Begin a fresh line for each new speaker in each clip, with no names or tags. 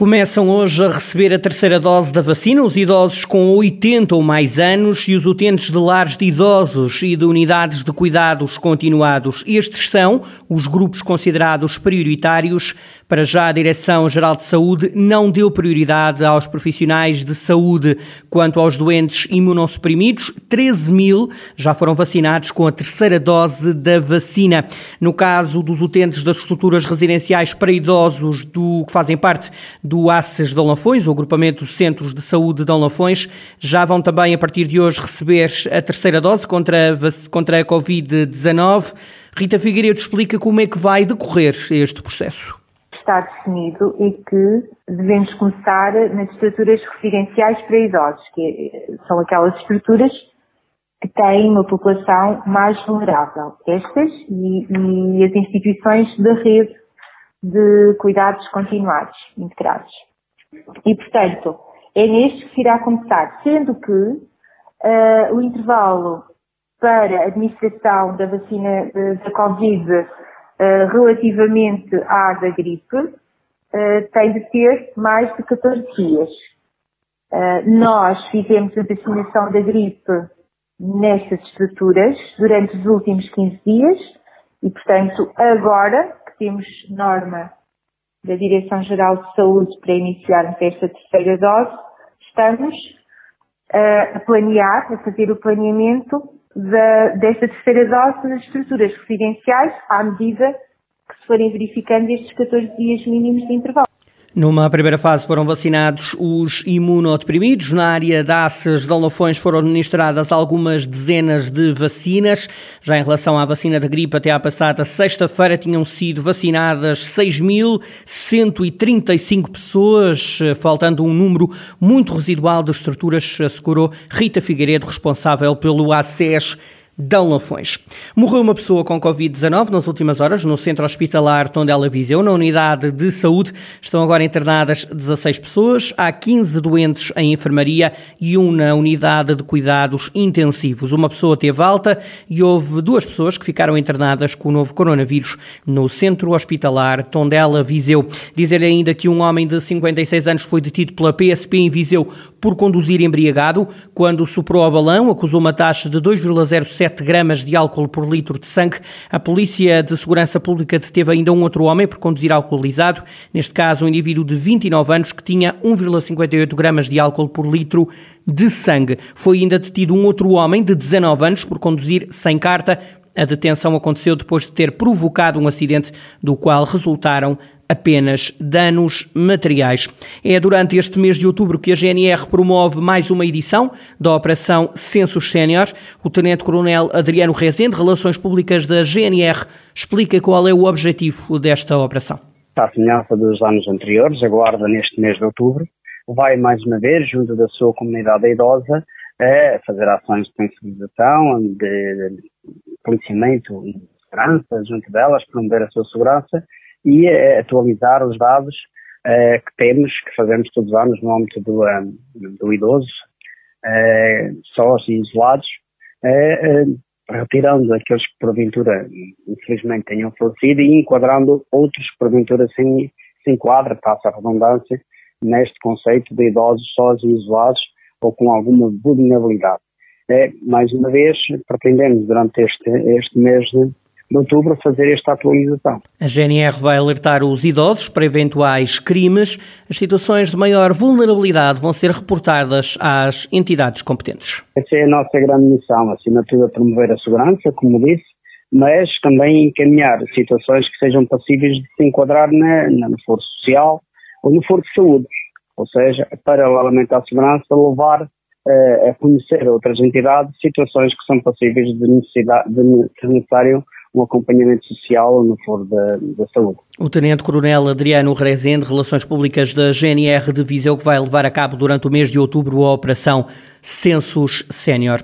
Começam hoje a receber a terceira dose da vacina os idosos com 80 ou mais anos e os utentes de lares de idosos e de unidades de cuidados continuados. Estes são os grupos considerados prioritários. Para já, a Direção-Geral de Saúde não deu prioridade aos profissionais de saúde. Quanto aos doentes imunossuprimidos, 13 mil já foram vacinados com a terceira dose da vacina. No caso dos utentes das estruturas residenciais para idosos do, que fazem parte do ACES de Lafões, o agrupamento Centros de Saúde de Lafões, já vão também a partir de hoje receber a terceira dose contra a, contra a Covid-19. Rita Figueiredo explica como é que vai decorrer este processo.
Está definido é que devemos começar nas estruturas residenciais para idosos, que são aquelas estruturas que têm uma população mais vulnerável. Estas e, e as instituições da rede de cuidados continuados, integrados. E, portanto, é neste que se irá começar, sendo que uh, o intervalo para a administração da vacina da Covid uh, relativamente à da gripe tem de ter mais de 14 dias. nós fizemos a vacinação da gripe nestas estruturas durante os últimos 15 dias e, portanto, agora temos norma da Direção-Geral de Saúde para iniciarmos esta terceira dose, estamos uh, a planear, a fazer o planeamento da, desta terceira dose nas estruturas residenciais à medida que se forem verificando estes 14 dias mínimos de intervalo.
Numa primeira fase foram vacinados os imunodeprimidos. Na área de ACES de Alnofões foram administradas algumas dezenas de vacinas. Já em relação à vacina da gripe, até à passada sexta-feira tinham sido vacinadas 6.135 pessoas, faltando um número muito residual de estruturas, assegurou Rita Figueiredo, responsável pelo ACES Dão Lafões. Morreu uma pessoa com Covid-19 nas últimas horas no centro hospitalar Tondela Viseu. Na unidade de saúde estão agora internadas 16 pessoas. Há 15 doentes em enfermaria e um na unidade de cuidados intensivos. Uma pessoa teve alta e houve duas pessoas que ficaram internadas com o novo coronavírus no centro hospitalar Tondela Viseu. Dizer ainda que um homem de 56 anos foi detido pela PSP em Viseu por conduzir embriagado. Quando soprou ao balão, acusou uma taxa de 2,07 7 gramas de álcool por litro de sangue. A Polícia de Segurança Pública deteve ainda um outro homem por conduzir alcoolizado, neste caso um indivíduo de 29 anos que tinha 1,58 gramas de álcool por litro de sangue. Foi ainda detido um outro homem de 19 anos por conduzir sem carta. A detenção aconteceu depois de ter provocado um acidente do qual resultaram apenas danos materiais. É durante este mês de outubro que a GNR promove mais uma edição da Operação Censos Sénior. O Tenente-Coronel Adriano Rezende, Relações Públicas da GNR, explica qual é o objetivo desta operação.
A semelhança dos anos anteriores, aguarda neste mês de outubro, vai mais uma vez, junto da sua comunidade idosa, a fazer ações de sensibilização, de policiamento e segurança junto delas, promover a sua segurança e atualizar os dados uh, que temos, que fazemos todos os anos no âmbito do, um, do idoso, uh, sós e isolados, retirando aqueles que porventura infelizmente tenham falecido e enquadrando outros que porventura se, se enquadra, passa a redundância, neste conceito de idosos sós e isolados ou com alguma vulnerabilidade. É, mais uma vez, pretendemos durante este, este mês de de outubro fazer esta atualização.
A GNR vai alertar os idosos para eventuais crimes. As situações de maior vulnerabilidade vão ser reportadas às entidades competentes.
Essa é a nossa grande missão, acima de tudo, a promover a segurança, como disse, mas também encaminhar situações que sejam passíveis de se enquadrar na, na, no foro social ou no foro de saúde. Ou seja, paralelamente à segurança, levar uh, a conhecer outras entidades situações que são passíveis de necessidade, de necessário um acompanhamento social no foro da, da saúde.
O Tenente-Coronel Adriano Rezende, Relações Públicas da GNR de Viseu, que vai levar a cabo durante o mês de outubro a Operação Census Sénior.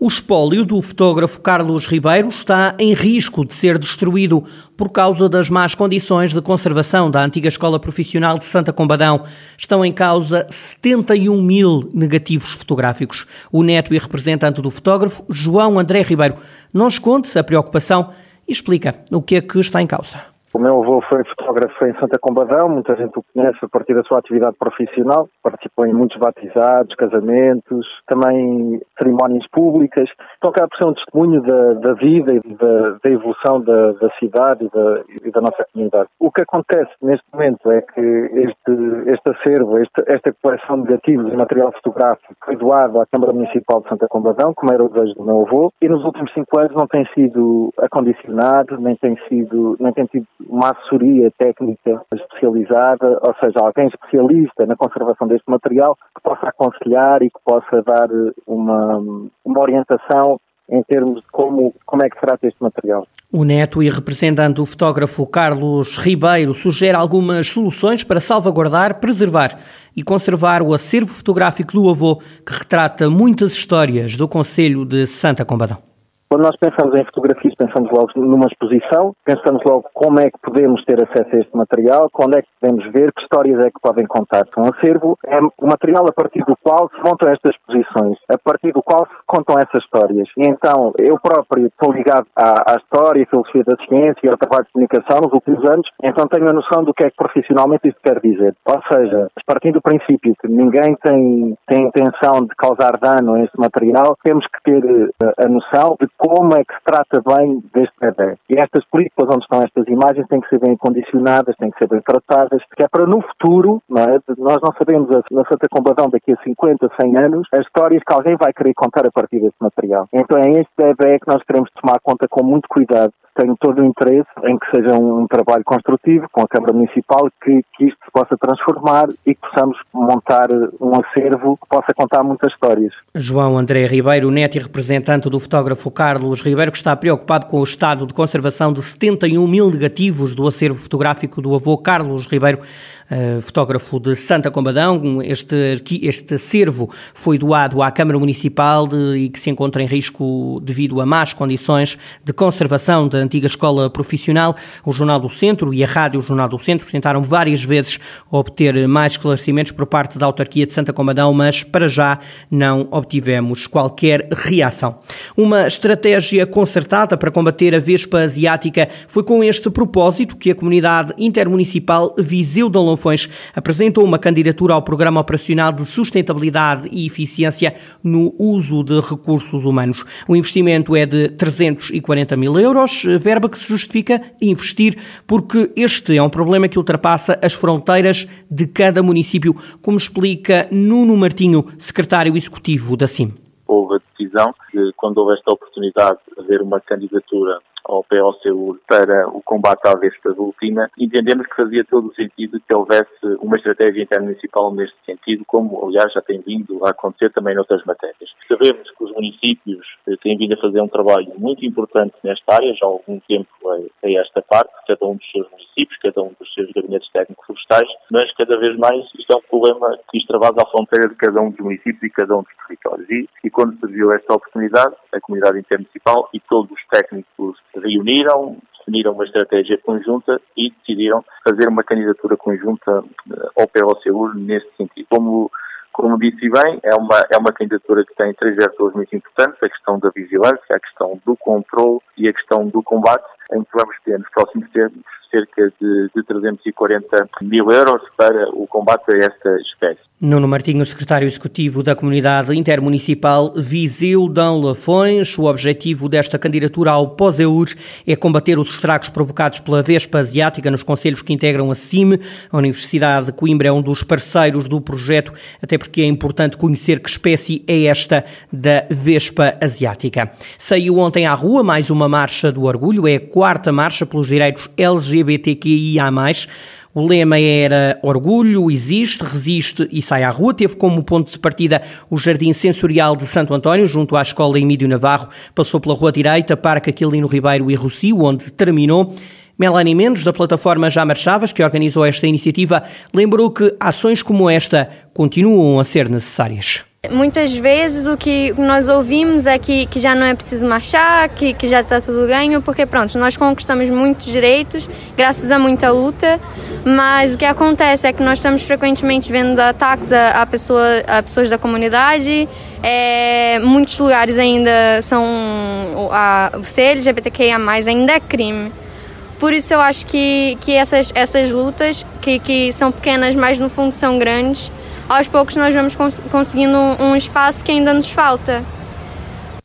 O espólio do fotógrafo Carlos Ribeiro está em risco de ser destruído por causa das más condições de conservação da antiga Escola Profissional de Santa Combadão. Estão em causa 71 mil negativos fotográficos. O neto e representante do fotógrafo, João André Ribeiro, nos conte a preocupação e explica o que é que está em causa.
O meu avô foi fotógrafo em Santa Combadão, muita gente o conhece a partir da sua atividade profissional, participou em muitos batizados, casamentos, também cerimónias públicas. Acaba por ser um testemunho da, da vida e da, da evolução da, da cidade e da, e da, nossa comunidade. O que acontece neste momento é que este, este acervo, este, esta coleção de negativos e material fotográfico foi doado à Câmara Municipal de Santa Combadão, como era o desejo do meu avô, e nos últimos cinco anos não tem sido acondicionado, nem tem sido, nem tem tido uma assessoria técnica especializada, ou seja, alguém especialista na conservação deste material que possa aconselhar e que possa dar uma, uma orientação em termos de como, como é que se trata este material.
O neto e representante o fotógrafo Carlos Ribeiro sugere algumas soluções para salvaguardar, preservar e conservar o acervo fotográfico do avô que retrata muitas histórias do Conselho de Santa Combadão.
Quando nós pensamos em fotografias, pensamos logo numa exposição, pensamos logo como é que podemos ter acesso a este material, quando é que podemos ver, que histórias é que podem contar. Um acervo é o material a partir do qual se montam estas exposições, a partir do qual se contam essas histórias. E então, eu próprio estou ligado à, à história, à filosofia da ciência e ao trabalho de comunicação nos últimos anos, então tenho a noção do que é que profissionalmente isso quer dizer. Ou seja, partindo do princípio que ninguém tem, tem intenção de causar dano a este material, temos que ter eh, a noção de como é que se trata bem deste bebê. E estas películas onde estão estas imagens têm que ser bem condicionadas, têm que ser bem tratadas, que é para no futuro, não é? nós não sabemos na Santa Combadão daqui a 50, 100 anos, as histórias que alguém vai querer contar a partir desse material. Então é este bebê que nós queremos tomar conta com muito cuidado tenho todo o interesse em que seja um trabalho construtivo com a Câmara Municipal, que, que isto se possa transformar e que possamos montar um acervo que possa contar muitas histórias.
João André Ribeiro, neto e representante do fotógrafo Carlos Ribeiro, que está preocupado com o estado de conservação de 71 mil negativos do acervo fotográfico do avô Carlos Ribeiro, uh, fotógrafo de Santa Combadão. Este, este acervo foi doado à Câmara Municipal de, e que se encontra em risco devido a más condições de conservação da antiga escola profissional. O Jornal do Centro e a Rádio Jornal do Centro tentaram várias vezes obter mais esclarecimentos por parte da autarquia de Santa Comadão, mas para já não obtivemos qualquer reação. Uma estratégia concertada para combater a vespa asiática foi com este propósito que a comunidade intermunicipal Viseu de Apresentou uma candidatura ao Programa Operacional de Sustentabilidade e Eficiência no uso de recursos humanos. O investimento é de 340 mil euros, verba que se justifica investir, porque este é um problema que ultrapassa as fronteiras de cada município, como explica Nuno Martinho, secretário executivo da CIM.
Houve a decisão de, quando houve esta oportunidade de haver uma candidatura ao POCU para o combate à vespa ultima, entendemos que fazia todo o sentido que houvesse uma estratégia intermunicipal neste sentido, como aliás já tem vindo a acontecer também noutras matérias. Sabemos que os municípios eh, têm vindo a fazer um trabalho muito importante nesta área, já há algum tempo a, esta parte, cada um dos seus municípios, cada um dos seus gabinetes técnicos florestais, mas cada vez mais isto é um problema que extravasa à fronteira de cada um dos municípios e cada um dos territórios. E, e quando surgiu esta oportunidade, a comunidade intermunicipal e todos os técnicos reuniram, definiram uma estratégia conjunta e decidiram fazer uma candidatura conjunta eh, ao POCU nesse sentido. Como, como disse bem, é uma, é uma candidatura que tem três vetores muito importantes, a questão da vigilância, a questão do controle e a questão do combate, em que vamos ter nos próximos tempos cerca de, de 340 mil euros para o combate a esta espécie.
Nuno Martinho, secretário executivo da Comunidade Intermunicipal Viseu Dão Lafões. O objetivo desta candidatura ao POSEUR é combater os estragos provocados pela Vespa Asiática nos conselhos que integram a CIME. A Universidade de Coimbra é um dos parceiros do projeto, até porque é importante conhecer que espécie é esta da Vespa Asiática. Saiu ontem à rua mais uma marcha do orgulho, é a quarta marcha pelos direitos LGBTQIA+. O lema era Orgulho, existe, resiste e sai à rua. Teve como ponto de partida o Jardim Sensorial de Santo António, junto à Escola Emílio Navarro. Passou pela Rua Direita, Parque Aquilino Ribeiro e Rocio, onde terminou. Melanie Mendes, da plataforma Já Marchavas, que organizou esta iniciativa, lembrou que ações como esta continuam a ser necessárias.
Muitas vezes o que nós ouvimos é que, que já não é preciso marchar, que, que já está tudo ganho, porque pronto, nós conquistamos muitos direitos graças a muita luta, mas o que acontece é que nós estamos frequentemente vendo ataques a, a, pessoa, a pessoas da comunidade, é, muitos lugares ainda são, a, ser LGBTQIA+, ainda é crime. Por isso eu acho que, que essas, essas lutas, que, que são pequenas, mas no fundo são grandes, aos poucos nós vamos cons conseguindo um, um espaço que ainda nos falta.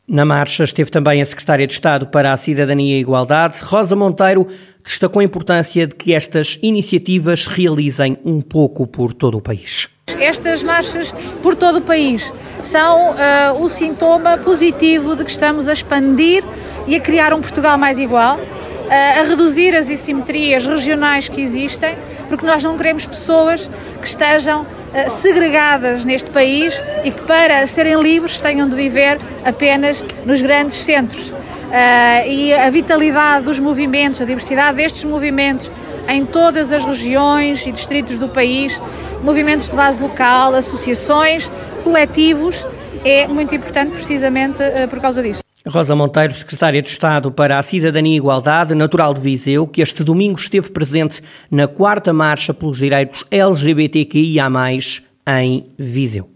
Na marcha esteve também a Secretária de Estado para a Cidadania e a Igualdade, Rosa Monteiro, destacou a importância de que estas iniciativas se realizem um pouco por todo o país.
Estas marchas por todo o país são uh, o sintoma positivo de que estamos a expandir e a criar um Portugal mais igual, uh, a reduzir as assimetrias regionais que existem, porque nós não queremos pessoas que estejam eh, segregadas neste país e que, para serem livres, tenham de viver apenas nos grandes centros. Uh, e a vitalidade dos movimentos, a diversidade destes movimentos em todas as regiões e distritos do país, movimentos de base local, associações, coletivos, é muito importante precisamente uh, por causa disso.
Rosa Monteiro, secretária de Estado para a Cidadania e Igualdade, natural de Viseu, que este domingo esteve presente na quarta marcha pelos direitos LGBTQIA+, em Viseu.